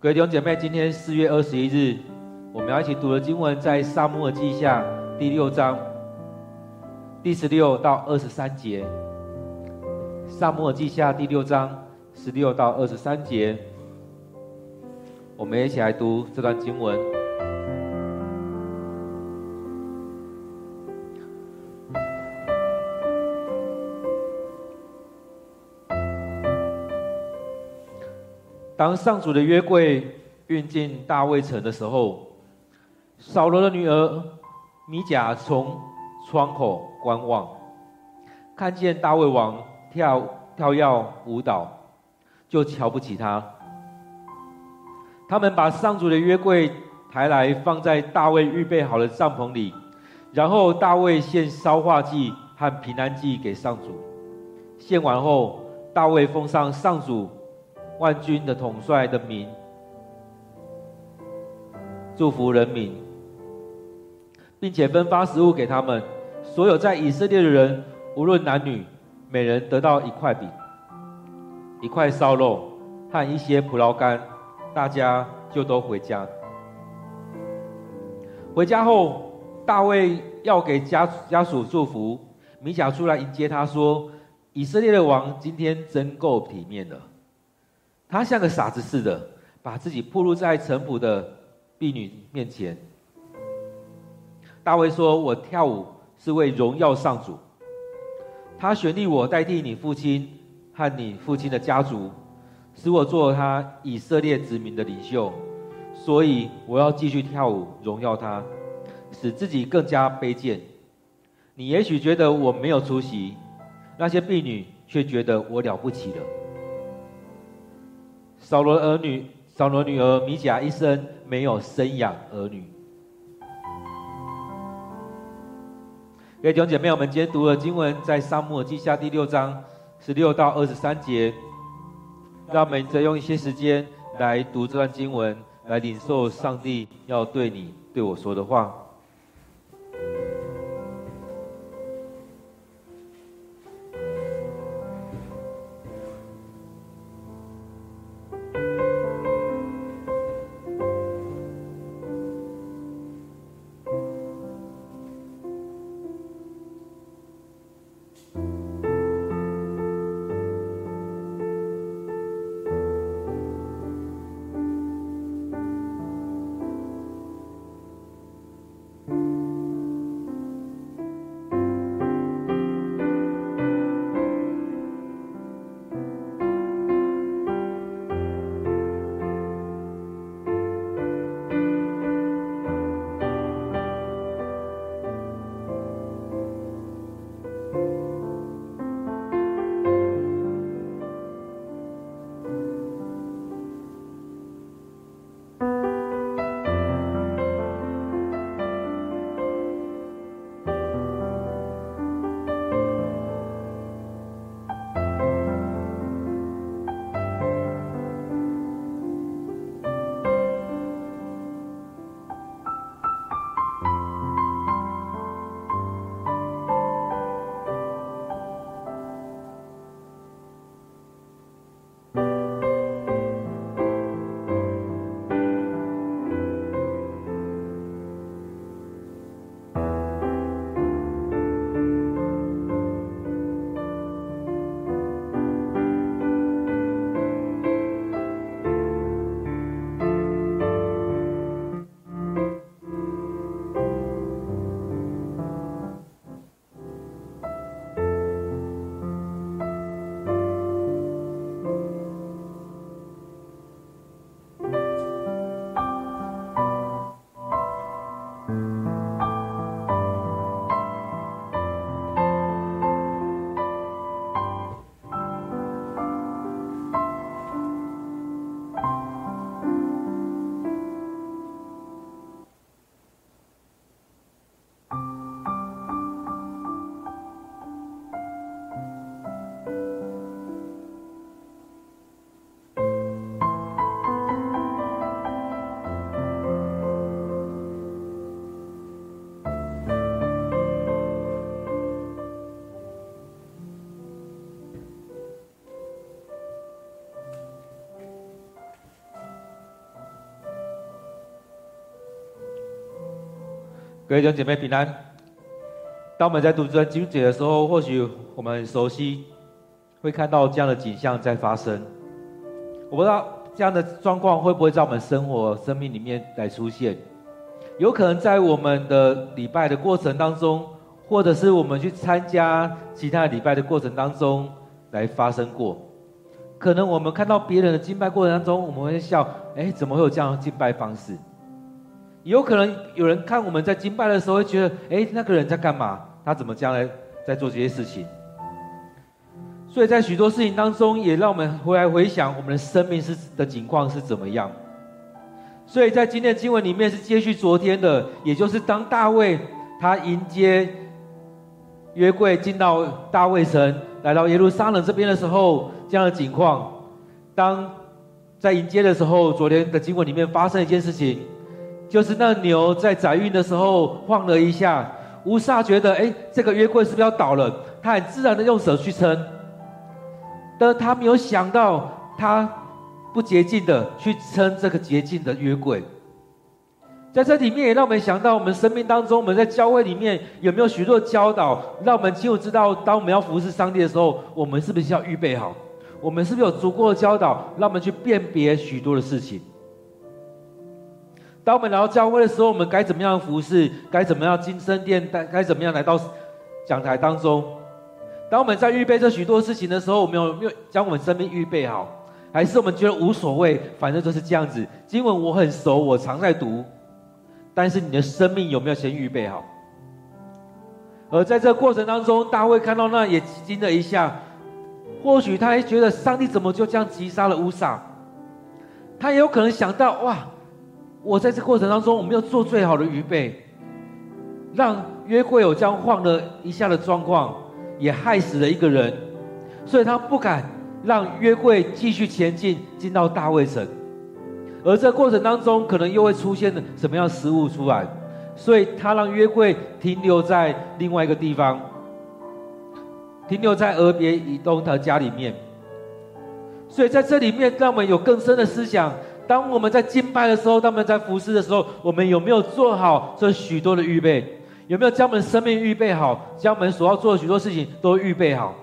各位弟兄姐妹，今天四月二十一日，我们要一起读的经文在萨母尔记下第六章第十六到二十三节。萨母尔记下第六章十六到二十三节，我们一起来读这段经文。当上主的约柜运进大卫城的时候，扫罗的女儿米甲从窗口观望，看见大卫王跳跳跃舞蹈，就瞧不起他。他们把上主的约柜抬来放在大卫预备好的帐篷里，然后大卫献烧化祭和平安祭给上主。献完后，大卫奉上上主。万军的统帅的名，祝福人民，并且分发食物给他们。所有在以色列的人，无论男女，每人得到一块饼、一块烧肉和一些葡萄干，大家就都回家。回家后，大卫要给家家属祝福，米甲出来迎接他说：“以色列的王今天真够体面的。”他像个傻子似的，把自己暴露在臣仆的婢女面前。大卫说：“我跳舞是为荣耀上主。他选立我代替你父亲和你父亲的家族，使我做他以色列子民的领袖，所以我要继续跳舞荣耀他，使自己更加卑贱。你也许觉得我没有出息，那些婢女却觉得我了不起了。”扫罗儿女，扫罗女儿米甲一生没有生养儿女。各位弟兄姐妹，我们今天读的经文在撒母耳记下第六章十六到二十三节。让我们再用一些时间来读这段经文，来领受上帝要对你、对我说的话。各位弟兄姐妹平安。当我们在读这段经节的时候，或许我们很熟悉，会看到这样的景象在发生。我不知道这样的状况会不会在我们生活、生命里面来出现。有可能在我们的礼拜的过程当中，或者是我们去参加其他礼拜的过程当中来发生过。可能我们看到别人的敬拜过程当中，我们会笑：哎，怎么会有这样的敬拜方式？有可能有人看我们在敬拜的时候，会觉得：哎，那个人在干嘛？他怎么将来在做这些事情？所以在许多事情当中，也让我们回来回想我们的生命是的情况是怎么样。所以在今天的经文里面是接续昨天的，也就是当大卫他迎接约柜进到大卫城，来到耶路撒冷这边的时候，这样的情况。当在迎接的时候，昨天的经文里面发生一件事情。就是那牛在载运的时候晃了一下，乌撒觉得，哎，这个约柜是不是要倒了？他很自然的用手去撑，但他没有想到，他不洁净的去撑这个洁净的约柜。在这里面也让我们想到，我们生命当中，我们在教会里面有没有许多的教导，让我们清楚知道，当我们要服侍上帝的时候，我们是不是要预备好？我们是不是有足够的教导，让我们去辨别许多的事情？当我们来到教会的时候，我们该怎么样服侍？该怎么样进圣殿？该该怎么样来到讲台当中？当我们在预备这许多事情的时候，我们有没有将我们生命预备好？还是我们觉得无所谓，反正就是这样子？经文我很熟，我常在读，但是你的生命有没有先预备好？而在这个过程当中，大卫看到那也惊了一下，或许他还觉得上帝怎么就这样击杀了乌撒？他也有可能想到哇。我在这过程当中，我没有做最好的预备，让约柜有这样晃了一下的状况，也害死了一个人，所以他不敢让约柜继续前进，进到大卫城。而这过程当中，可能又会出现什么样的失误出来，所以他让约柜停留在另外一个地方，停留在俄别以东的家里面。所以在这里面，让我们有更深的思想。当我们在敬拜的时候，当我们在服侍的时候，我们有没有做好这许多的预备？有没有将我们生命预备好？将我们所要做的许多事情都预备好？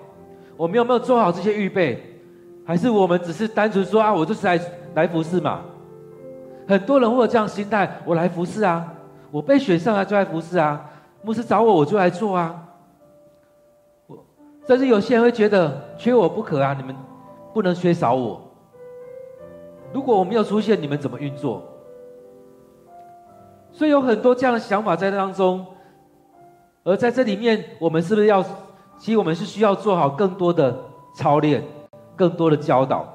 我们有没有做好这些预备？还是我们只是单纯说啊，我就是来来服侍嘛？很多人会有这样心态：我来服侍啊，我被选上来就来服侍啊，牧师找我我就来做啊。我甚至有些人会觉得缺我不可啊，你们不能缺少我。如果我没有出现，你们怎么运作？所以有很多这样的想法在当中，而在这里面，我们是不是要？其实我们是需要做好更多的操练，更多的教导。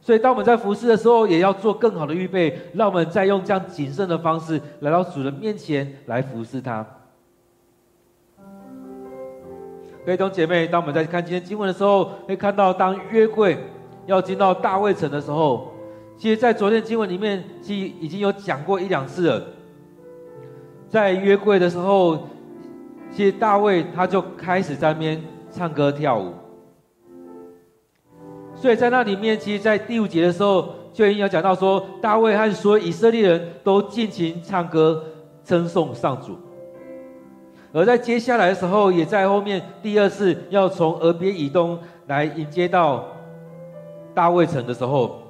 所以当我们在服侍的时候，也要做更好的预备，让我们再用这样谨慎的方式来到主人面前来服侍他。各位弟兄姐妹，当我们在看今天经文的时候，会看到当约柜。要进到大卫城的时候，其实，在昨天经文里面，其实已经有讲过一两次了。在约柜的时候，其实大卫他就开始在那边唱歌跳舞。所以在那里面，其实，在第五节的时候，就已经有讲到说，大卫和所有以色列人都尽情唱歌称颂上主。而在接下来的时候，也在后面第二次要从俄别以东来迎接到。大卫城的时候，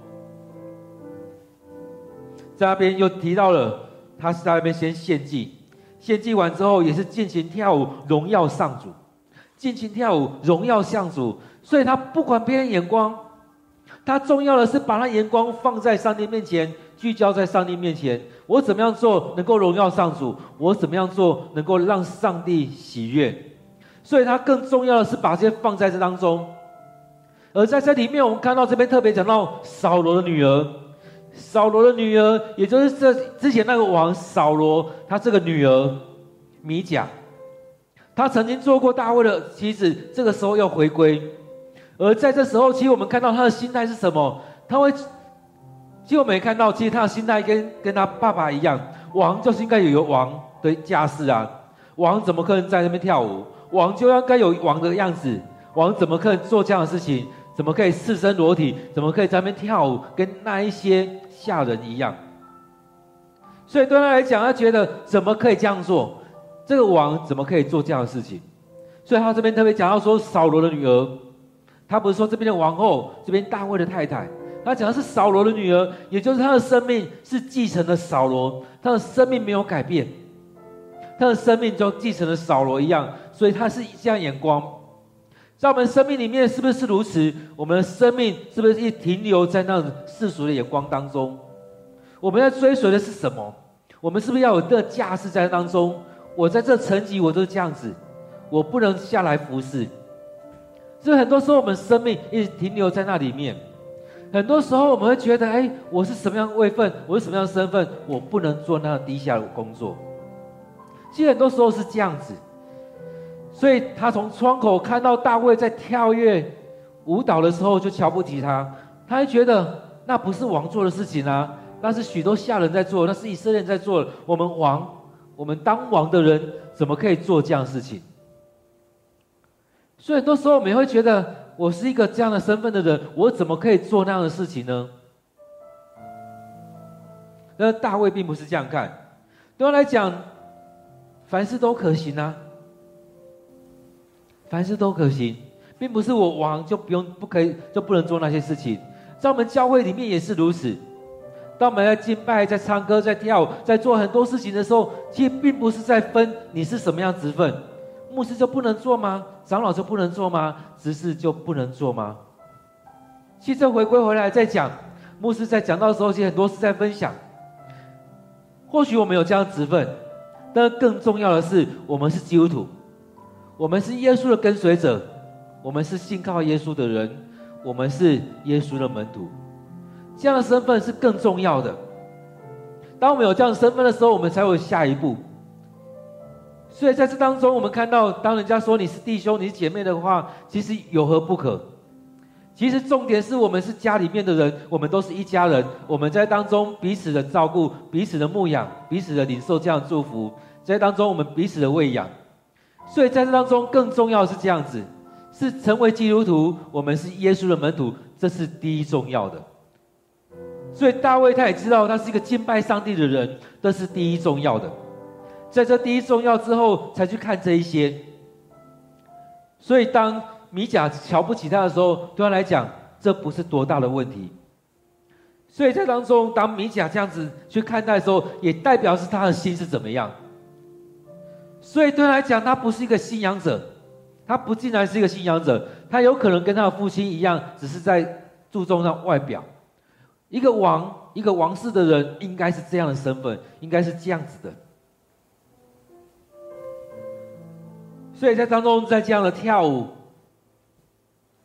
在那边又提到了，他是在那边先献祭，献祭完之后也是尽情跳舞，荣耀上主，尽情跳舞，荣耀上主。所以他不管别人眼光，他重要的是把他眼光放在上帝面前，聚焦在上帝面前。我怎么样做能够荣耀上主？我怎么样做能够让上帝喜悦？所以他更重要的是把这些放在这当中。而在这里面，我们看到这边特别讲到扫罗的女儿，扫罗的女儿，也就是这之前那个王扫罗，他这个女儿米甲，她曾经做过大卫的妻子，这个时候要回归。而在这时候，其实我们看到他的心态是什么？他会，其实我们也看到，其实他的心态跟跟他爸爸一样，王就是应该有一个王的架势啊，王怎么可能在那边跳舞？王就应该有王的样子，王怎么可能做这样的事情？怎么可以赤身裸体？怎么可以在那边跳舞，跟那一些下人一样？所以对他来讲，他觉得怎么可以这样做？这个王怎么可以做这样的事情？所以他这边特别讲到说，扫罗的女儿，他不是说这边的王后，这边大卫的太太，他讲的是扫罗的女儿，也就是他的生命是继承了扫罗，他的生命没有改变，他的生命就继承了扫罗一样，所以他是这样眼光。在我们生命里面，是不是如此？我们的生命是不是一停留在那世俗的眼光当中？我们在追随的是什么？我们是不是要有这架势在当中？我在这层级，我都是这样子，我不能下来服侍。所以很多时候，我们生命一直停留在那里面。很多时候，我们会觉得：哎，我是什么样位份？我是什么样身份？我不能做那样低下的工作。其实很多时候是这样子。所以他从窗口看到大卫在跳跃舞蹈的时候，就瞧不起他。他还觉得那不是王做的事情啊。那是许多下人在做，那是以色列人在做。我们王，我们当王的人，怎么可以做这样的事情？所以很多时候，我们也会觉得，我是一个这样的身份的人，我怎么可以做那样的事情呢？那大卫并不是这样看，对他来讲，凡事都可行啊，凡事都可行，并不是我王就不用、不可以、就不能做那些事情。在我们教会里面也是如此。当我们在敬拜、在唱歌、在跳舞、在做很多事情的时候，其实并不是在分你是什么样职分，牧师就不能做吗？长老就不能做吗？执事就不能做吗？其实回归回来再讲，牧师在讲到的时候，其实很多是在分享。或许我们有这样职分，但更重要的是，我们是基督徒，我们是耶稣的跟随者，我们是信靠耶稣的人，我们是耶稣的门徒。这样的身份是更重要的。当我们有这样的身份的时候，我们才有下一步。所以在这当中，我们看到，当人家说你是弟兄、你是姐妹的话，其实有何不可？其实重点是我们是家里面的人，我们都是一家人。我们在当中彼此的照顾、彼此的牧养、彼此的领受这样祝福，在当中我们彼此的喂养。所以在这当中，更重要是这样子：是成为基督徒，我们是耶稣的门徒，这是第一重要的。所以大卫他也知道他是一个敬拜上帝的人，这是第一重要的。在这第一重要之后，才去看这一些。所以当米甲瞧不起他的时候，对他来讲，这不是多大的问题。所以在当中，当米甲这样子去看待的时候，也代表是他的心是怎么样。所以对他来讲，他不是一个信仰者，他不竟然是一个信仰者，他有可能跟他的父亲一样，只是在注重那外表。一个王，一个王室的人，应该是这样的身份，应该是这样子的。所以在当中，在这样的跳舞、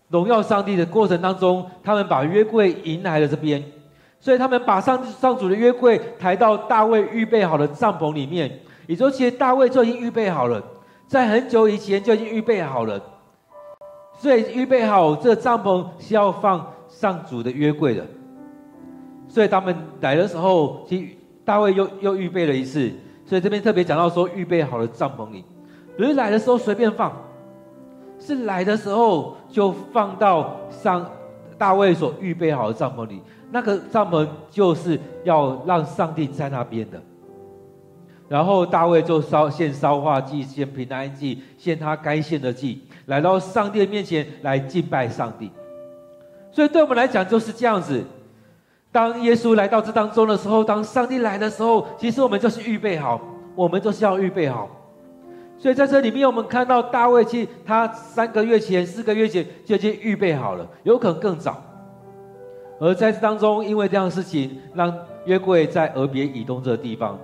荣耀上帝的过程当中，他们把约柜迎来了这边，所以他们把上上主的约柜抬到大卫预备好的帐篷里面。也就，其实大卫就已经预备好了，在很久以前就已经预备好了。所以预备好这个帐篷是要放上主的约柜的。所以他们来的时候，其实大卫又又预备了一次。所以这边特别讲到说，预备好了帐篷里，不是来的时候随便放，是来的时候就放到上大卫所预备好的帐篷里。那个帐篷就是要让上帝在那边的。然后大卫就烧献烧化祭，献平安祭，献他该献的祭，来到上帝的面前来敬拜上帝。所以对我们来讲就是这样子。当耶稣来到这当中的时候，当上帝来的时候，其实我们就是预备好，我们就是要预备好。所以在这里面，我们看到大卫，去他三个月前、四个月前就已经预备好了，有可能更早。而在这当中，因为这样的事情，让约柜在俄别以东这个地方，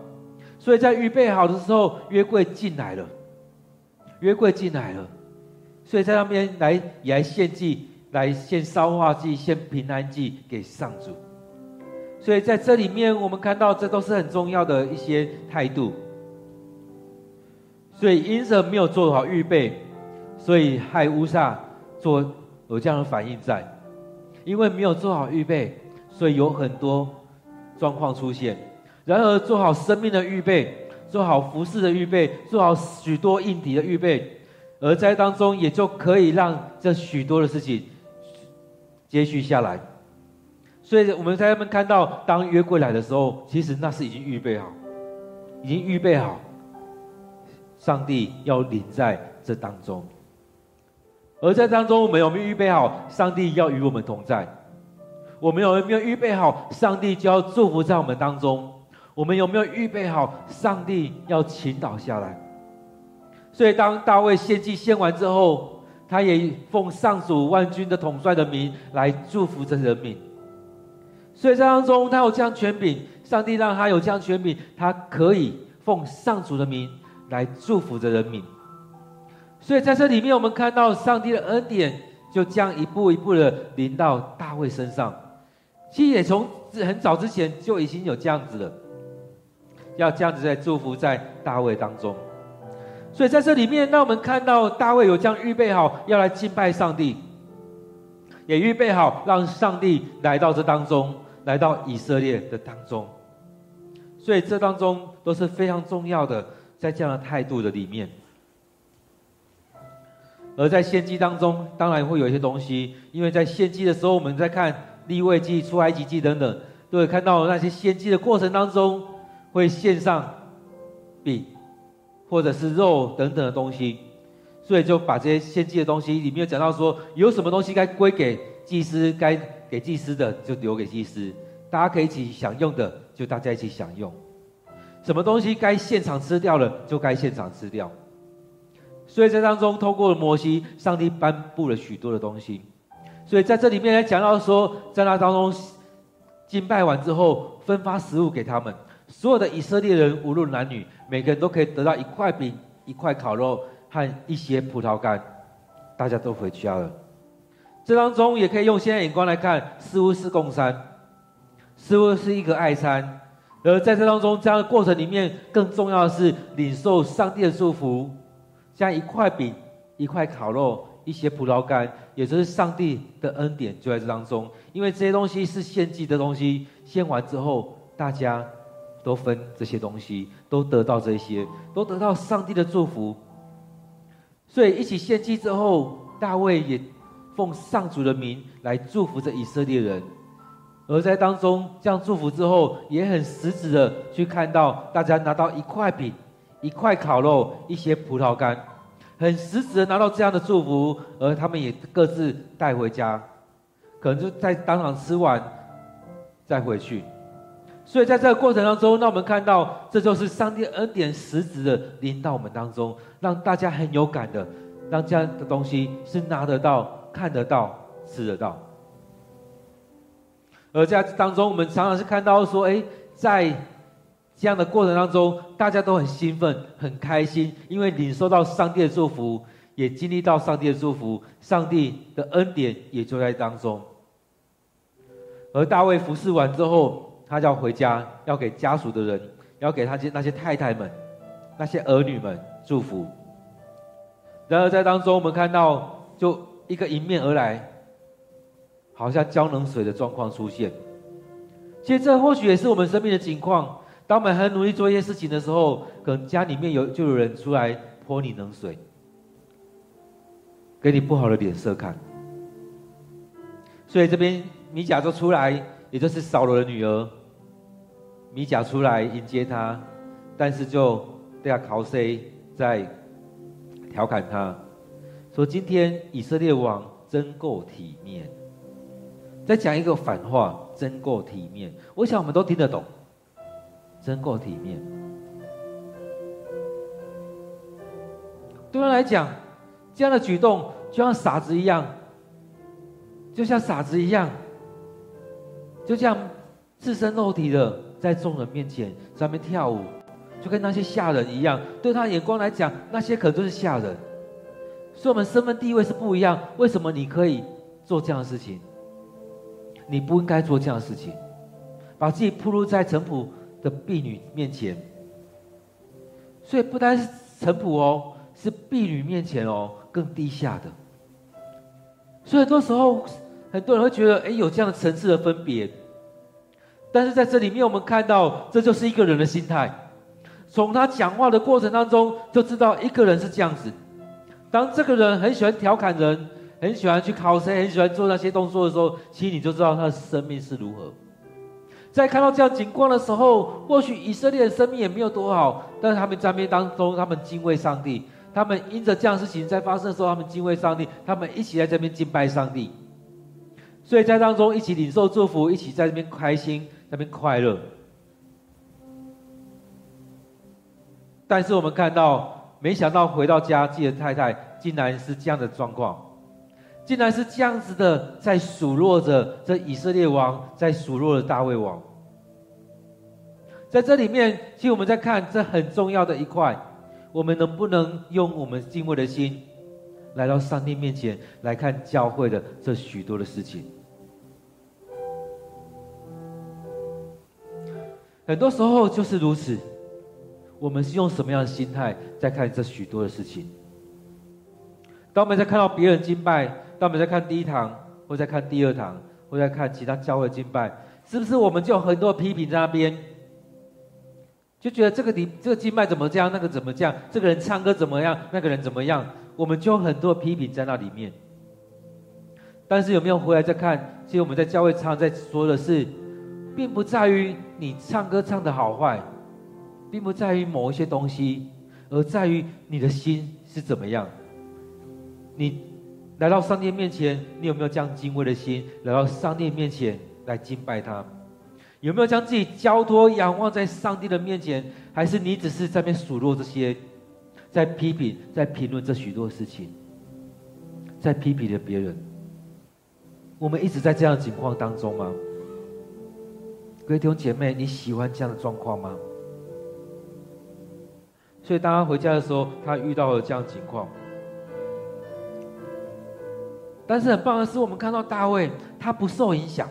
所以在预备好的时候，约柜进来了，约柜进来了，所以在那边来也来献祭，来献烧化祭、献平安祭给上主。所以在这里面，我们看到这都是很重要的一些态度。所以因着没有做好预备，所以害乌撒做有这样的反应在。因为没有做好预备，所以有很多状况出现。然而做好生命的预备，做好服饰的预备，做好许多应敌的预备，而在当中也就可以让这许多的事情接续下来。所以我们在那边看到，当约柜来的时候，其实那是已经预备好，已经预备好，上帝要临在这当中。而在当中，我们有没有预备好，上帝要与我们同在？我们有没有预备好，上帝就要祝福在我们当中？我们有没有预备好，上帝要倾倒下来？所以，当大卫献祭献完之后，他也奉上主万军的统帅的名来祝福这人民。所以在当中，他有这样权柄，上帝让他有这样权柄，他可以奉上主的名来祝福着人民。所以在这里面，我们看到上帝的恩典就这样一步一步的临到大卫身上。其实也从很早之前就已经有这样子了，要这样子在祝福在大卫当中。所以在这里面，让我们看到大卫有这样预备好要来敬拜上帝，也预备好让上帝来到这当中，来到以色列的当中。所以这当中都是非常重要的，在这样的态度的里面。而在献祭当中，当然会有一些东西，因为在献祭的时候，我们在看立位记、出埃及记等等，都会看到那些献祭的过程当中，会献上饼或者是肉等等的东西，所以就把这些献祭的东西里面有讲到说，有什么东西该归给祭司，该给祭司的就留给祭司，大家可以一起享用的就大家一起享用，什么东西该现场吃掉了就该现场吃掉。所以在当中，透过了摩西，上帝颁布了许多的东西。所以在这里面来讲到说，在那当中敬拜完之后，分发食物给他们，所有的以色列人无论男女，每个人都可以得到一块饼、一块烤肉和一些葡萄干，大家都回家了。这当中也可以用现在眼光来看，似乎是共餐，似乎是一个爱餐。而在这当中，这样的过程里面，更重要的是领受上帝的祝福。像一块饼、一块烤肉、一些葡萄干，也就是上帝的恩典就在这当中。因为这些东西是献祭的东西，献完之后，大家都分这些东西，都得到这些，都得到上帝的祝福。所以一起献祭之后，大卫也奉上主的名来祝福着以色列人。而在当中这样祝福之后，也很实质的去看到大家拿到一块饼。一块烤肉，一些葡萄干，很实质的拿到这样的祝福，而他们也各自带回家，可能就在当场吃完再回去。所以在这个过程当中，让我们看到这就是上帝恩典实质的临到我们当中，让大家很有感的，让这样的东西是拿得到、看得到、吃得到。而在当中，我们常常是看到说，哎，在。这样的过程当中，大家都很兴奋、很开心，因为领受到上帝的祝福，也经历到上帝的祝福，上帝的恩典也就在当中。而大卫服侍完之后，他要回家，要给家属的人，要给他些那些太太们、那些儿女们祝福。然而在当中，我们看到就一个迎面而来，好像浇冷水的状况出现。其实这或许也是我们生命的情况。当我们很努力做一些事情的时候，可能家里面有就有人出来泼你冷水，给你不好的脸色看。所以这边米甲就出来，也就是扫罗的女儿，米甲出来迎接他，但是就对他口水，在调侃他，说今天以色列王真够体面，再讲一个反话，真够体面。我想我们都听得懂。真够体面。对他来讲，这样的举动就像傻子一样，就像傻子一样，就这样赤身露体的在众人面前上面跳舞，就跟那些下人一样。对他眼光来讲，那些可都是下人。所以，我们身份地位是不一样。为什么你可以做这样的事情？你不应该做这样的事情，把自己铺露在臣仆的婢女面前，所以不单是臣仆哦，是婢女面前哦，更低下的。所以很多时候，很多人会觉得，哎，有这样的层次的分别。但是在这里面，我们看到，这就是一个人的心态。从他讲话的过程当中，就知道一个人是这样子。当这个人很喜欢调侃人，很喜欢去考谁，很喜欢做那些动作的时候，其实你就知道他的生命是如何。在看到这样景况的时候，或许以色列的生命也没有多好，但是他们在那当中，他们敬畏上帝，他们因着这样事情在发生的时候，他们敬畏上帝，他们一起在这边敬拜上帝，所以在当中一起领受祝福，一起在这边开心，那边快乐。但是我们看到，没想到回到家，自己的太太竟然是这样的状况。竟然是这样子的，在数落着这以色列王，在数落着大卫王。在这里面，其实我们在看这很重要的一块，我们能不能用我们敬畏的心，来到上帝面前来看教会的这许多的事情？很多时候就是如此，我们是用什么样的心态在看这许多的事情？当我们在看到别人敬拜，当我们在看第一堂，或在看第二堂，或在看其他教会敬拜，是不是我们就有很多批评在那边？就觉得这个礼这个敬拜怎么这样，那个怎么这样？这个人唱歌怎么样？那个人怎么样？我们就有很多批评在那里面。但是有没有回来再看？其实我们在教会常在说的是，并不在于你唱歌唱得好坏，并不在于某一些东西，而在于你的心是怎么样。你。来到上帝面前，你有没有这样敬畏的心？来到上帝面前来敬拜他，有没有将自己交托仰望在上帝的面前？还是你只是在那边数落这些，在批评、在评论这许多事情，在批评着别人？我们一直在这样的情况当中吗？各位弟兄姐妹，你喜欢这样的状况吗？所以当他回家的时候，他遇到了这样情况。但是很棒的是，我们看到大卫他不受影响，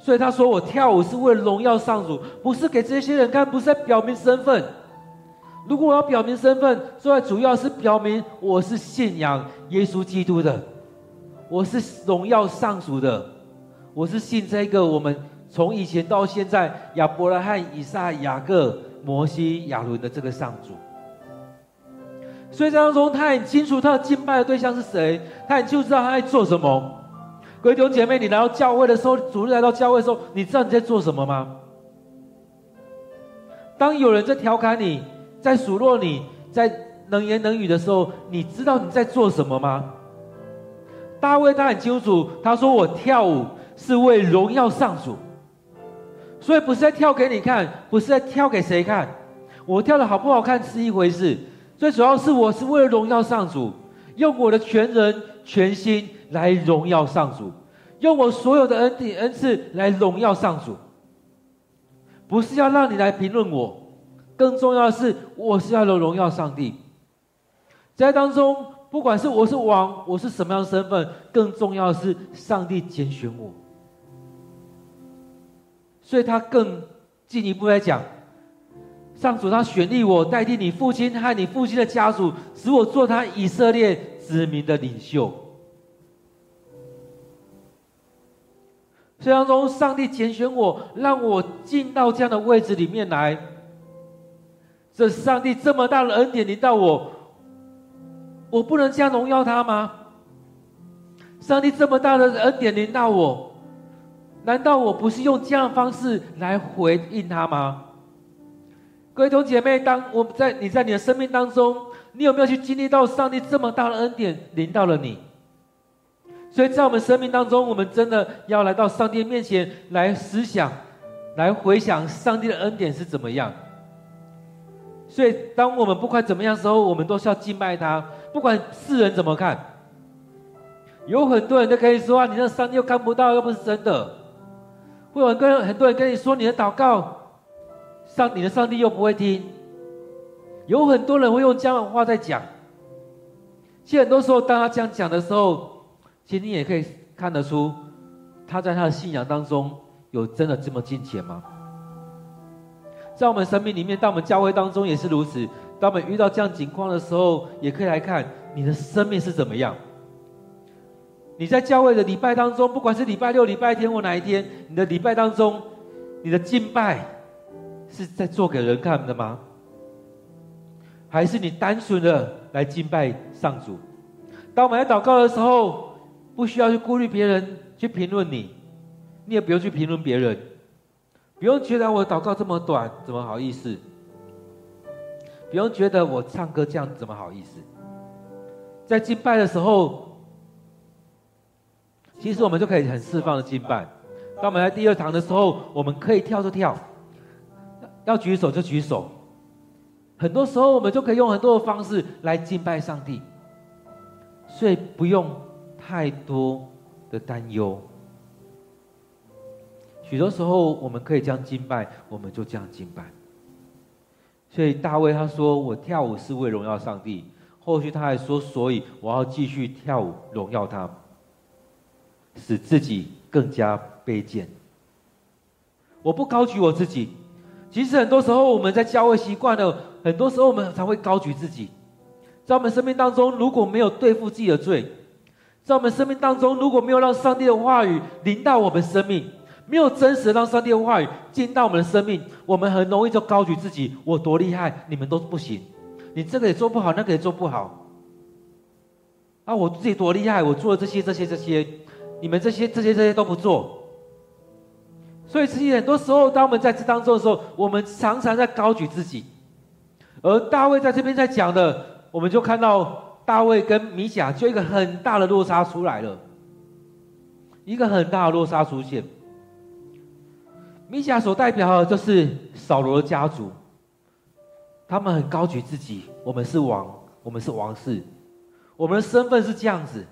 所以他说：“我跳舞是为了荣耀上主，不是给这些人看，不是在表明身份。如果我要表明身份，所以主要是表明我是信仰耶稣基督的，我是荣耀上主的，我是信这个我们从以前到现在亚伯拉罕、以撒、雅各、摩西、亚伦的这个上主。”所以在当中，他很清楚他的敬拜的对象是谁，他很清楚知道他在做什么。各位弟兄姐妹，你来到教会的时候，主日来到教会的时候，你知道你在做什么吗？当有人在调侃你，在数落你，在冷言冷语的时候，你知道你在做什么吗？大卫他很清楚，他说：“我跳舞是为荣耀上主，所以不是在跳给你看，不是在跳给谁看。我跳的好不好看是一回事。”最主要是，我是为了荣耀上主，用我的全人全心来荣耀上主，用我所有的恩典恩赐来荣耀上主。不是要让你来评论我，更重要的是，我是要来荣耀上帝。在当中，不管是我是王，我是什么样的身份，更重要的是，上帝拣选我。所以他更进一步来讲。上主他选立我代替你父亲和你父亲的家族，使我做他以色列子民的领袖。虽然说，上帝拣选我，让我进到这样的位置里面来。这上帝这么大的恩典临到我，我不能这样荣耀他吗？上帝这么大的恩典临到我，难道我不是用这样的方式来回应他吗？各位弟兄姐妹，当我们在你在你的生命当中，你有没有去经历到上帝这么大的恩典临到了你？所以在我们生命当中，我们真的要来到上帝面前来思想，来回想上帝的恩典是怎么样。所以，当我们不管怎么样时候，我们都是要敬拜他，不管世人怎么看。有很多人都可以说啊，你那上帝又看不到，又不是真的。会有跟很多人跟你说你的祷告。上你的上帝又不会听，有很多人会用这样的话在讲。其实很多时候，当他这样讲的时候，其实你也可以看得出，他在他的信仰当中有真的这么金钱吗？在我们生命里面，当我们教会当中也是如此。当我们遇到这样情况的时候，也可以来看你的生命是怎么样。你在教会的礼拜当中，不管是礼拜六、礼拜天或哪一天，你的礼拜当中，你的敬拜。是在做给人看的吗？还是你单纯的来敬拜上主？当我们来祷告的时候，不需要去顾虑别人去评论你，你你也不用去评论别人，不用觉得我祷告这么短，怎么好意思？不用觉得我唱歌这样怎么好意思？在敬拜的时候，其实我们就可以很释放的敬拜。当我们来第二堂的时候，我们可以跳就跳，要举手就举手。很多时候，我们就可以用很多的方式来敬拜上帝，所以不用太多的担忧。许多时候，我们可以这样敬拜，我们就这样敬拜。所以大卫他说：“我跳舞是为荣耀上帝。”后续他还说：“所以我要继续跳舞荣耀他，使自己更加卑贱。我不高举我自己。其实很多时候我们在教会习惯了，很多时候我们才会高举自己。在我们生命当中，如果没有对付自己的罪，在我们生命当中如果没有让上帝的话语临到我们生命。”没有真实让上帝的话语进到我们的生命，我们很容易就高举自己，我多厉害，你们都不行，你这个也做不好，那个也做不好。啊，我自己多厉害，我做了这些、这些、这些，你们这些、这些、这些都不做。所以，其实很多时候，当我们在这当中的时候，我们常常在高举自己。而大卫在这边在讲的，我们就看到大卫跟米甲就一个很大的落差出来了，一个很大的落差出现。米甲所代表的就是扫罗的家族，他们很高举自己，我们是王，我们是王室，我们的身份是这样子，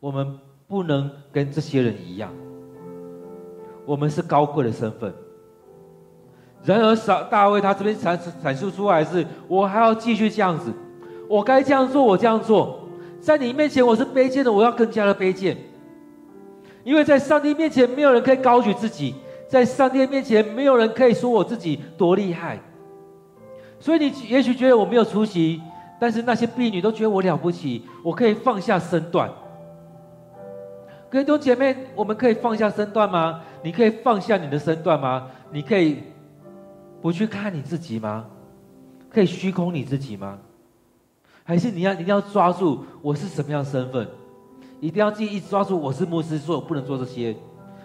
我们不能跟这些人一样，我们是高贵的身份。然而，扫大卫他这边阐阐述出来是，我还要继续这样子，我该这样做，我这样做，在你面前我是卑贱的，我要更加的卑贱，因为在上帝面前没有人可以高举自己。在上帝面前，没有人可以说我自己多厉害。所以你也许觉得我没有出息，但是那些婢女都觉得我了不起，我可以放下身段。弟兄姐妹，我们可以放下身段吗？你可以放下你的身段吗？你可以不去看你自己吗？可以虚空你自己吗？还是你要一定要抓住我是什么样身份？一定要记一直抓住我是牧师，说我不能做这些。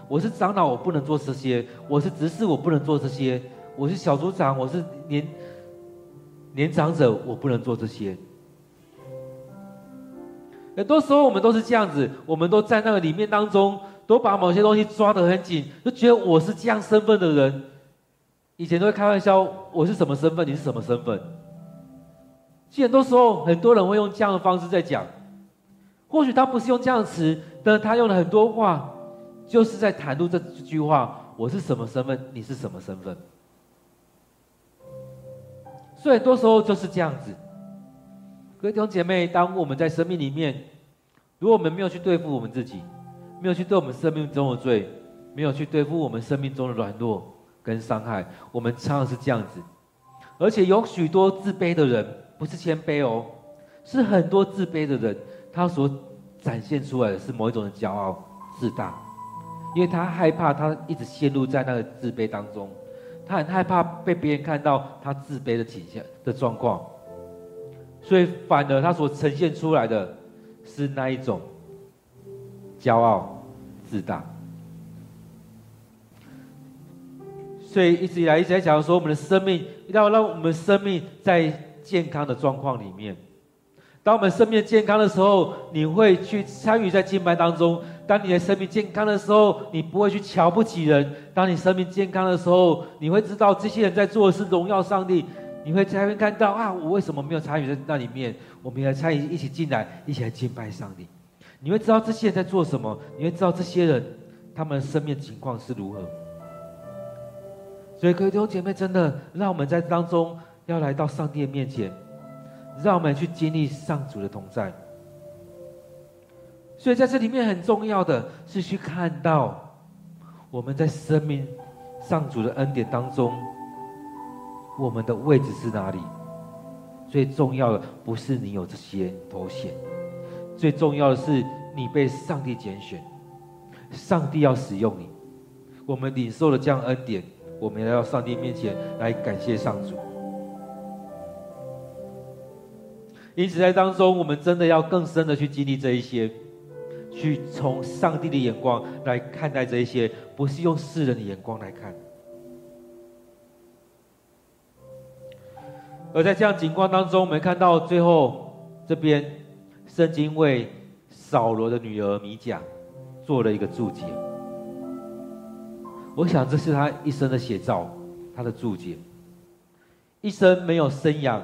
我是长老，我不能做这些；我是执事，我不能做这些；我是小组长，我是年年长者，我不能做这些。很多时候我们都是这样子，我们都在那个里面当中，都把某些东西抓得很紧，就觉得我是这样身份的人。以前都会开玩笑，我是什么身份？你是什么身份？其实很多时候，很多人会用这样的方式在讲，或许他不是用这样的词，但是他用了很多话。就是在谈论这句话：我是什么身份？你是什么身份？所以很多时候就是这样子。各位弟兄姐妹，当我们在生命里面，如果我们没有去对付我们自己，没有去对我们生命中的罪，没有去对付我们生命中的软弱跟伤害，我们常常是这样子。而且有许多自卑的人，不是谦卑哦，是很多自卑的人，他所展现出来的是某一种的骄傲、自大。因为他害怕，他一直陷入在那个自卑当中，他很害怕被别人看到他自卑的倾向的状况，所以反而他所呈现出来的是那一种骄傲自大。所以一直以来一直在讲说，我们的生命要让我们的生命在健康的状况里面。当我们生命健康的时候，你会去参与在敬拜当中。当你的生命健康的时候，你不会去瞧不起人。当你生命健康的时候，你会知道这些人在做的是荣耀上帝。你会才会看到啊，我为什么没有参与在那里面？我们来参与，一起进来，一起来敬拜上帝。你会知道这些人在做什么，你会知道这些人他们的生命情况是如何。所以，各位弟兄姐妹，真的让我们在当中要来到上帝的面前，让我们去经历上主的同在。所以在这里面很重要的是去看到我们在生命上主的恩典当中，我们的位置是哪里？最重要的不是你有这些头衔，最重要的是你被上帝拣选，上帝要使用你。我们领受了这样恩典，我们来到上帝面前来感谢上主。因此在当中，我们真的要更深的去经历这一些。去从上帝的眼光来看待这一些，不是用世人的眼光来看。而在这样情况当中，我们看到最后这边，圣经为扫罗的女儿米甲做了一个注解。我想这是他一生的写照，他的注解。一生没有生养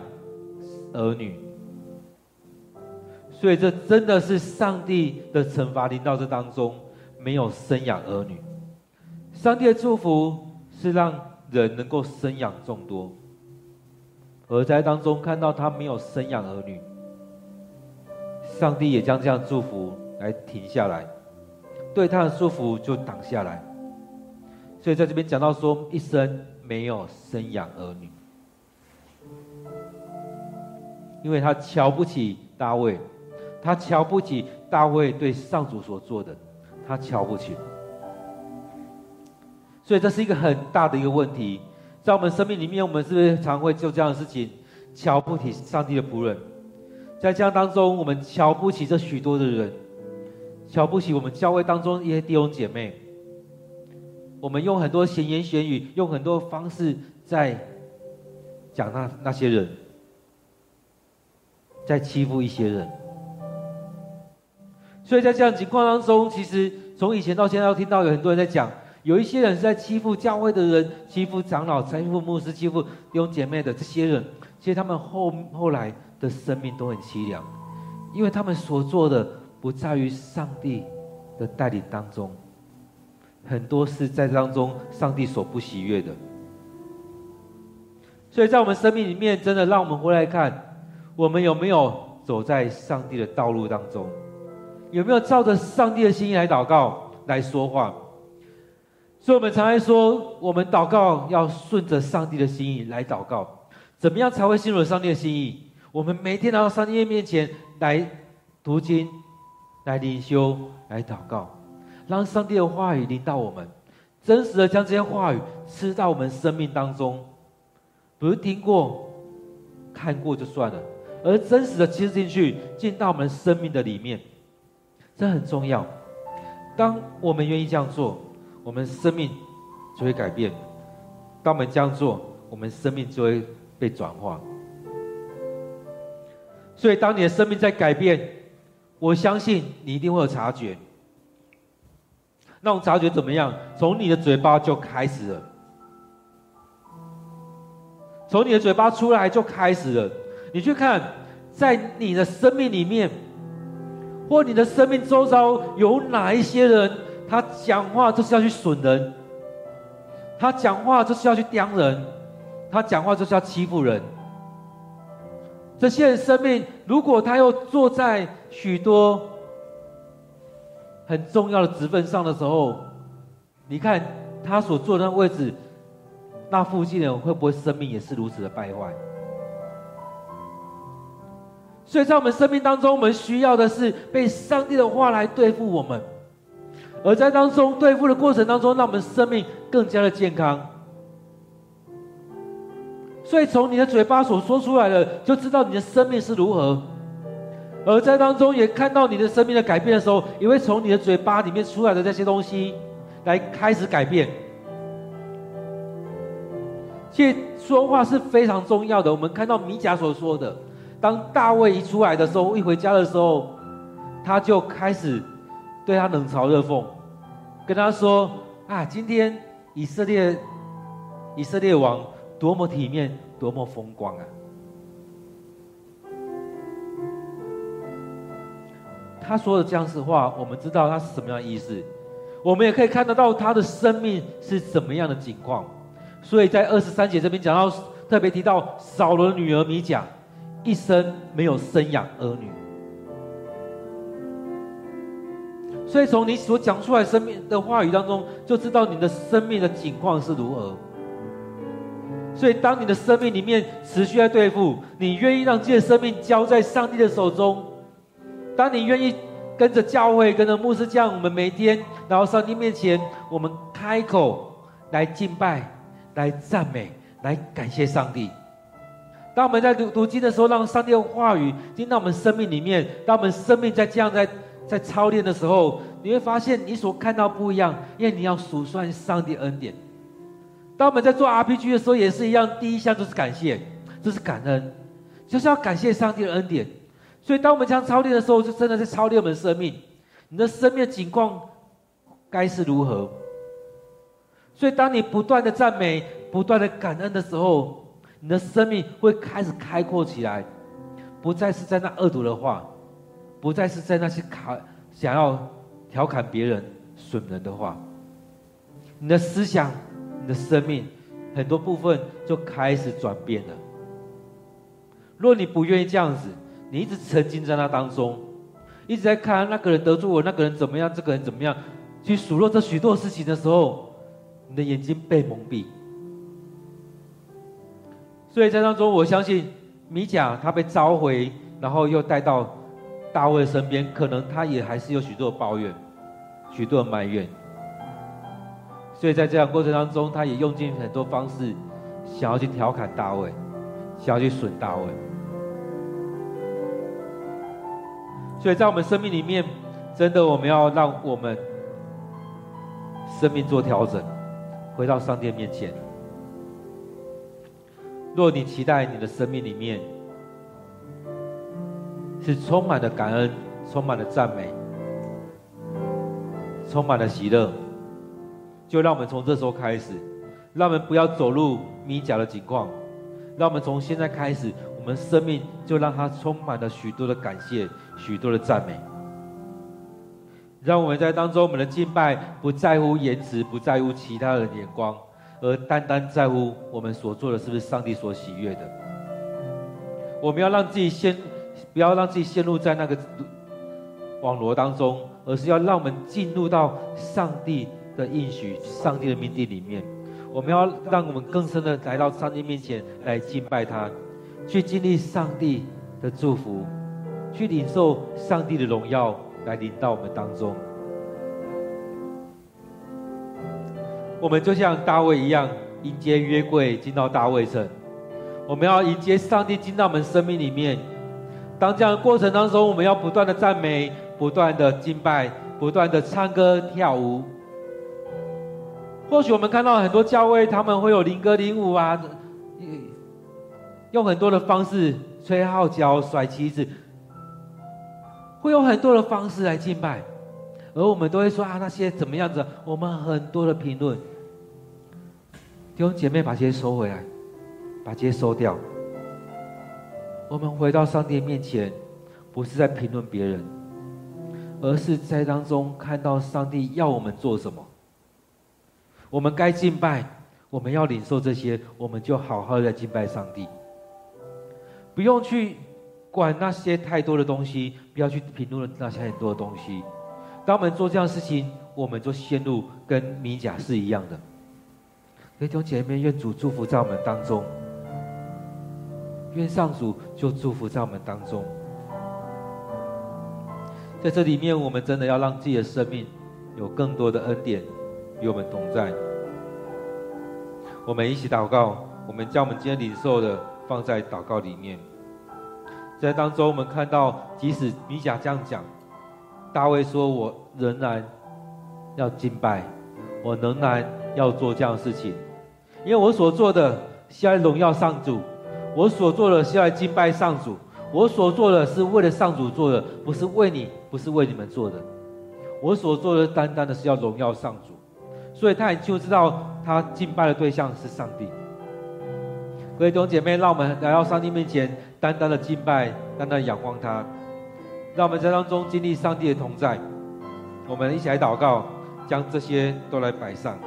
儿女，所以这真的是上帝的惩罚临到这当中，没有生养儿女。上帝的祝福是让人能够生养众多，而在当中看到他没有生养儿女，上帝也将这样祝福来停下来，对他的祝福就挡下来。所以在这边讲到说，一生没有生养儿女。因为他瞧不起大卫，他瞧不起大卫对上主所做的，他瞧不起。所以这是一个很大的一个问题，在我们生命里面，我们是不是常会做这样的事情，瞧不起上帝的仆人？在这样当中，我们瞧不起这许多的人，瞧不起我们教会当中一些弟兄姐妹，我们用很多闲言闲语，用很多方式在讲那那些人。在欺负一些人，所以在这样情况当中，其实从以前到现在，都听到有很多人在讲，有一些人是在欺负教会的人，欺负长老、欺负牧师、欺负弟兄姐妹的这些人，其实他们后后来的生命都很凄凉，因为他们所做的不在于上帝的带领当中，很多是在当中上帝所不喜悦的，所以在我们生命里面，真的让我们回来看。我们有没有走在上帝的道路当中？有没有照着上帝的心意来祷告、来说话？所以，我们常常说，我们祷告要顺着上帝的心意来祷告。怎么样才会进入上帝的心意？我们每天来到上帝面前来读经、来灵修、来祷告，让上帝的话语临到我们，真实的将这些话语吃到我们生命当中，不是听过、看过就算了。而真实的吃进去，进到我们生命的里面，这很重要。当我们愿意这样做，我们生命就会改变；当我们这样做，我们生命就会被转化。所以，当你的生命在改变，我相信你一定会有察觉。那种察觉怎么样？从你的嘴巴就开始了，从你的嘴巴出来就开始了。你去看，在你的生命里面，或你的生命周遭有哪一些人，他讲话就是要去损人，他讲话就是要去刁人，他讲话就是要欺负人。这些人生命，如果他又坐在许多很重要的职分上的时候，你看他所坐的那位置，那附近的人会不会生命也是如此的败坏？所以在我们生命当中，我们需要的是被上帝的话来对付我们，而在当中对付的过程当中，让我们生命更加的健康。所以从你的嘴巴所说出来的，就知道你的生命是如何；而在当中也看到你的生命的改变的时候，也会从你的嘴巴里面出来的这些东西来开始改变。其实说话是非常重要的。我们看到米甲所说的。当大卫一出来的时候，一回家的时候，他就开始对他冷嘲热讽，跟他说：“啊，今天以色列以色列王多么体面，多么风光啊！”他说的这样子话，我们知道他是什么样的意思。我们也可以看得到他的生命是怎么样的境况。所以在二十三节这边讲到，特别提到扫罗的女儿米甲。一生没有生养儿女，所以从你所讲出来生命的话语当中，就知道你的生命的境况是如何。所以，当你的生命里面持续在对付，你愿意让自己的生命交在上帝的手中，当你愿意跟着教会、跟着牧师这样，我们每天来到上帝面前，我们开口来敬拜、来赞美、来感谢上帝。当我们在读读经的时候，让上帝的话语进到我们生命里面；当我们生命在这样在在操练的时候，你会发现你所看到不一样，因为你要数算上帝恩典。当我们在做 RPG 的时候，也是一样，第一项就是感谢，这是感恩，就是要感谢上帝的恩典。所以，当我们这样操练的时候，就真的在操练我们生命。你的生命的景况该是如何？所以，当你不断的赞美、不断的感恩的时候，你的生命会开始开阔起来，不再是在那恶毒的话。不再是在那些卡想要调侃别人、损人的话，你的思想、你的生命很多部分就开始转变了。若你不愿意这样子，你一直沉浸在那当中，一直在看那个人得罪我，那个人怎么样，这个人怎么样，去数落这许多事情的时候，你的眼睛被蒙蔽。所以在当中，我相信米甲他被召回，然后又带到。大卫身边，可能他也还是有许多抱怨，许多埋怨，所以在这样过程当中，他也用尽很多方式，想要去调侃大卫，想要去损大卫。所以在我们生命里面，真的我们要让我们生命做调整，回到上帝面前。若你期待你的生命里面，是充满了感恩，充满了赞美，充满了喜乐。就让我们从这时候开始，让我们不要走入米甲的境况，让我们从现在开始，我们生命就让它充满了许多的感谢，许多的赞美。让我们在当中，我们的敬拜不在乎颜值，不在乎其他的眼光，而单单在乎我们所做的是不是上帝所喜悦的。我们要让自己先。不要让自己陷入在那个网罗当中，而是要让我们进入到上帝的应许、上帝的命定里面。我们要让我们更深的来到上帝面前来敬拜他，去经历上帝的祝福，去领受上帝的荣耀来临到我们当中。我们就像大卫一样，迎接约柜进到大卫城。我们要迎接上帝进到我们生命里面。当这样的过程当中，我们要不断的赞美，不断的敬拜，不断的唱歌跳舞。或许我们看到很多教会，他们会有灵歌灵舞啊，用很多的方式吹号角、甩旗子，会有很多的方式来敬拜，而我们都会说啊，那些怎么样子？我们很多的评论，弟兄姐妹把这些收回来，把这些收掉。我们回到上帝面前，不是在评论别人，而是在当中看到上帝要我们做什么。我们该敬拜，我们要领受这些，我们就好好的敬拜上帝。不用去管那些太多的东西，不要去评论那些很多的东西。当我们做这样事情，我们就陷入跟米甲是一样的。弟兄姐妹，愿主祝福在我们当中。愿上主就祝福在我们当中，在这里面，我们真的要让自己的生命有更多的恩典与我们同在。我们一起祷告，我们将我们今天领受的放在祷告里面。在当中，我们看到，即使米甲这样讲，大卫说：“我仍然要敬拜，我仍然要做这样的事情，因为我所做的是要荣耀上主。”我所做的是要来敬拜上主，我所做的是为了上主做的，不是为你，不是为你们做的。我所做的单单的是要荣耀上主，所以他也就知道他敬拜的对象是上帝。各位弟兄姐妹，让我们来到上帝面前，单单的敬拜，单单的仰望他，让我们在当中经历上帝的同在。我们一起来祷告，将这些都来摆上。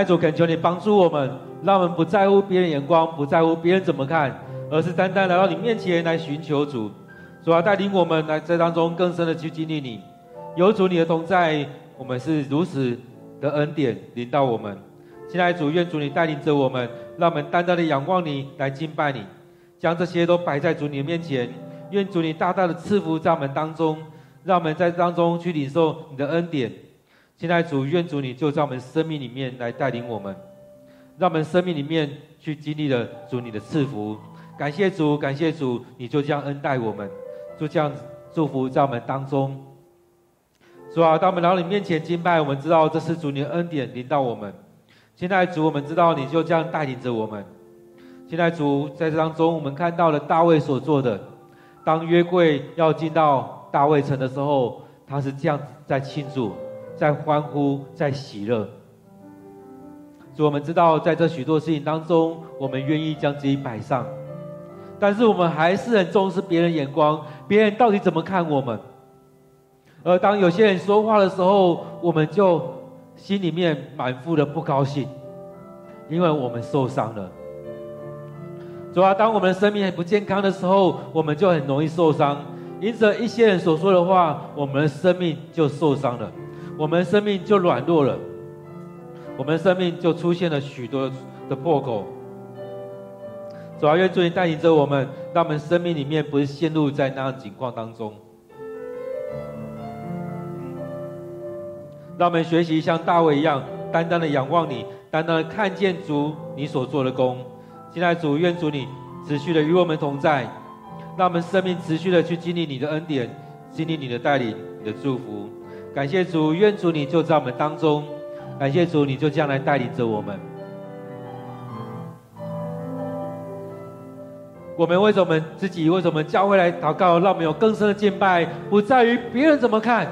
爱主，恳求你帮助我们，让我们不在乎别人眼光，不在乎别人怎么看，而是单单来到你面前来寻求主。主啊，带领我们来在当中更深的去经历你，有主你的同在，我们是如此的恩典临到我们。亲爱的主，愿主你带领着我们，让我们单单的仰望你，来敬拜你，将这些都摆在主你的面前。愿主。你大大的赐福在我们当中，让我们在当中去领受你的恩典。现在主，愿主你就在我们生命里面来带领我们，让我们生命里面去经历了主你的赐福。感谢主，感谢主，你就这样恩待我们。就这样祝福在我们当中，主啊，当我们来到你面前敬拜，我们知道这是主你的恩典临到我们。现在主，我们知道你就这样带领着我们。现在主，在这当中，我们看到了大卫所做的。当约柜要进到大卫城的时候，他是这样在庆祝、在欢呼、在喜乐。主，我们知道在这许多事情当中，我们愿意将自己摆上。但是我们还是很重视别人眼光，别人到底怎么看我们？而当有些人说话的时候，我们就心里面满腹的不高兴，因为我们受伤了。主啊，当我们的生命很不健康的时候，我们就很容易受伤。因着一些人所说的话，我们的生命就受伤了，我们生命就软弱了，我们生命就出现了许多的破口。主要愿主你带领着我们，让我们生命里面不是陷入在那样的境况当中。让我们学习像大卫一样，单单的仰望你，单单的看见主你所做的工。现在主，愿主你持续的与我们同在，让我们生命持续的去经历你的恩典，经历你的带领，你的祝福。感谢主，愿主你就在我们当中，感谢主，你就这样来带领着我们。我们为什么自己为什么教会来祷告，让我们有更深的敬拜，不在于别人怎么看，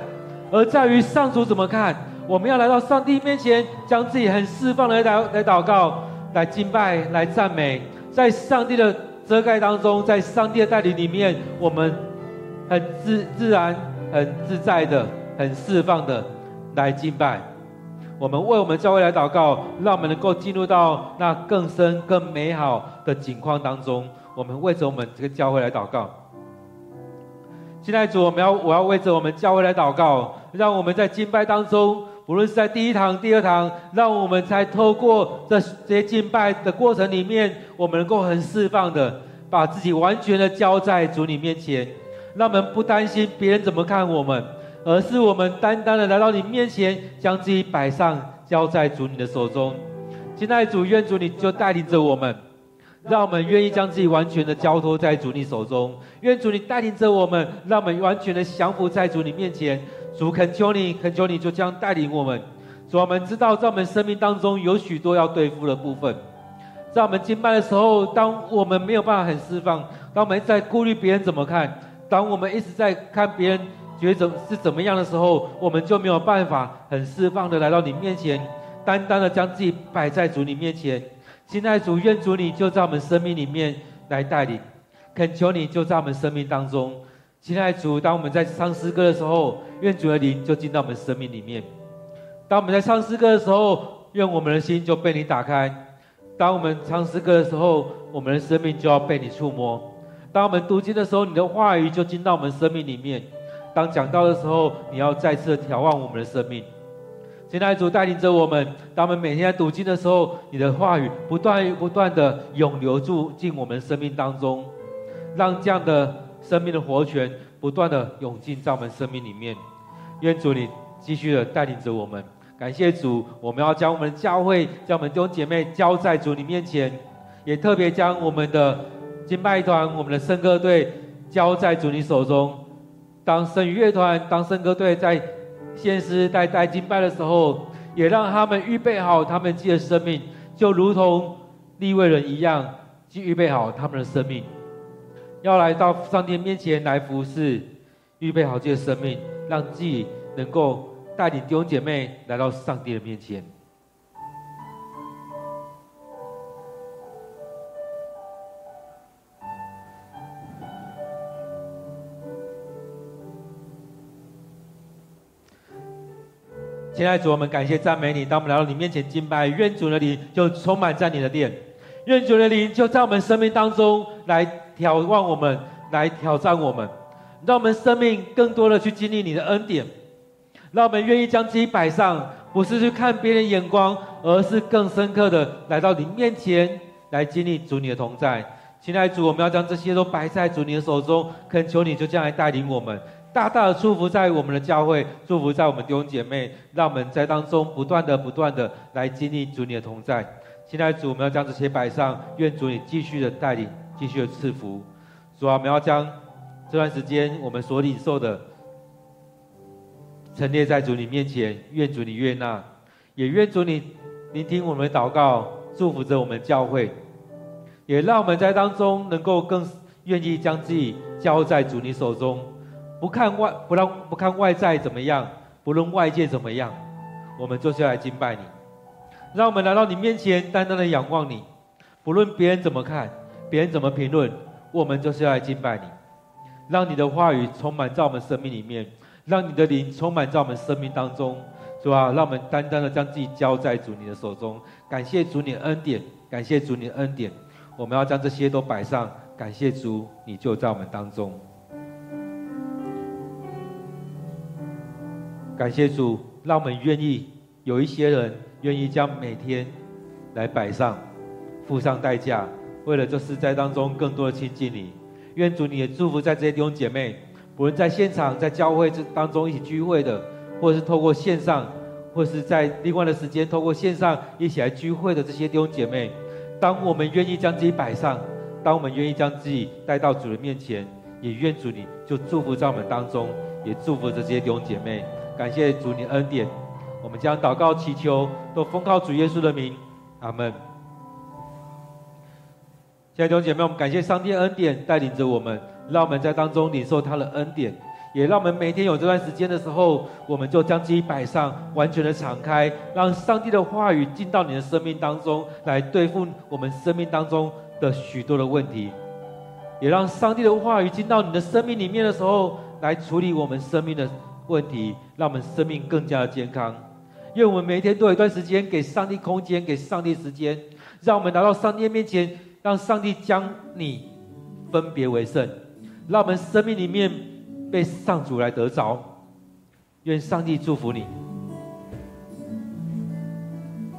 而在于上主怎么看。我们要来到上帝面前，将自己很释放的来来祷告，来敬拜，来赞美，在上帝的遮盖当中，在上帝的带领里面，我们很自自然、很自在的、很释放的来敬拜。我们为我们教会来祷告，让我们能够进入到那更深、更美好的景况当中。我们为着我们这个教会来祷告。现在主，我们要我要为着我们教会来祷告，让我们在敬拜当中，无论是在第一堂、第二堂，让我们才透过这这些敬拜的过程里面，我们能够很释放的把自己完全的交在主你面前，让我们不担心别人怎么看我们，而是我们单单的来到你面前，将自己摆上，交在主你的手中。现在主，愿主你就带领着我们。让我们愿意将自己完全的交托在主你手中，愿主你带领着我们，让我们完全的降服在主你面前。主恳求你，恳求你就这样带领我们。主，我们知道在我们生命当中有许多要对付的部分，在我们敬拜的时候，当我们没有办法很释放，当我们在顾虑别人怎么看，当我们一直在看别人觉得怎是怎么样的时候，我们就没有办法很释放的来到你面前，单单的将自己摆在主你面前。亲爱的主，愿主你就在我们生命里面来带领，恳求你就在我们生命当中。亲爱的主，当我们在唱诗歌的时候，愿主的灵就进到我们生命里面。当我们在唱诗歌的时候，愿我们的心就被你打开。当我们唱诗歌的时候，我们的生命就要被你触摸。当我们读经的时候，你的话语就进到我们生命里面。当讲到的时候，你要再次的调望我们的生命。现在主带领着我们，当我们每天在读经的时候，你的话语不断不断的涌流注进我们生命当中，让这样的生命的活泉不断的涌进在我们生命里面。愿主你继续的带领着我们，感谢主，我们要将我们的教会、将我们弟兄姐妹交在主你面前，也特别将我们的敬拜团、我们的圣歌队交在主你手中。当圣乐团、当圣歌队在。献诗在带敬拜的时候，也让他们预备好他们自己的生命，就如同立位人一样，去预备好他们的生命，要来到上帝面前来服侍，预备好自己的生命，让自己能够带领弟兄姐妹来到上帝的面前。亲爱的主，我们感谢赞美你。当我们来到你面前敬拜，愿主的灵就充满在你的殿，愿主的灵就在我们生命当中来挑望我们，来挑战我们，让我们生命更多的去经历你的恩典，让我们愿意将自己摆上，不是去看别人眼光，而是更深刻的来到你面前来经历主你的同在。亲爱的主，我们要将这些都摆在主你的手中，恳求你就这样来带领我们。大大的祝福在我们的教会，祝福在我们弟兄姐妹，让我们在当中不断的、不断的来经历主你的同在。现在主，我们要将这些摆上，愿主你继续的带领，继续的赐福。主啊，我们要将这段时间我们所领受的陈列在主你面前，愿主你悦纳，也愿主你聆听我们的祷告，祝福着我们教会，也让我们在当中能够更愿意将自己交在主你手中。不看外，不让不看外在怎么样，不论外界怎么样，我们就是要来敬拜你。让我们来到你面前，单单的仰望你。不论别人怎么看，别人怎么评论，我们就是要来敬拜你。让你的话语充满在我们生命里面，让你的灵充满在我们生命当中，是吧？让我们单单的将自己交在主你的手中。感谢主你的恩典，感谢主你的恩典。我们要将这些都摆上，感谢主，你就在我们当中。感谢主，让我们愿意有一些人愿意将每天来摆上，付上代价，为了这实在当中更多的亲近你。愿主你也祝福在这些弟兄姐妹，不论在现场、在教会这当中一起聚会的，或者是透过线上，或是在另外的时间透过线上一起来聚会的这些弟兄姐妹，当我们愿意将自己摆上，当我们愿意将自己带到主的面前，也愿主你就祝福在我们当中，也祝福着这些弟兄姐妹。感谢主你恩典，我们将祷告祈求都奉靠主耶稣的名，阿门。亲爱的弟兄姐妹，我们感谢上帝恩典带领着我们，让我们在当中领受他的恩典，也让我们每天有这段时间的时候，我们就将自己摆上，完全的敞开，让上帝的话语进到你的生命当中，来对付我们生命当中的许多的问题，也让上帝的话语进到你的生命里面的时候，来处理我们生命的。问题让我们生命更加的健康，愿我们每一天都有一段时间给上帝空间，给上帝时间，让我们来到上帝面前，让上帝将你分别为圣，让我们生命里面被上主来得着。愿上帝祝福你。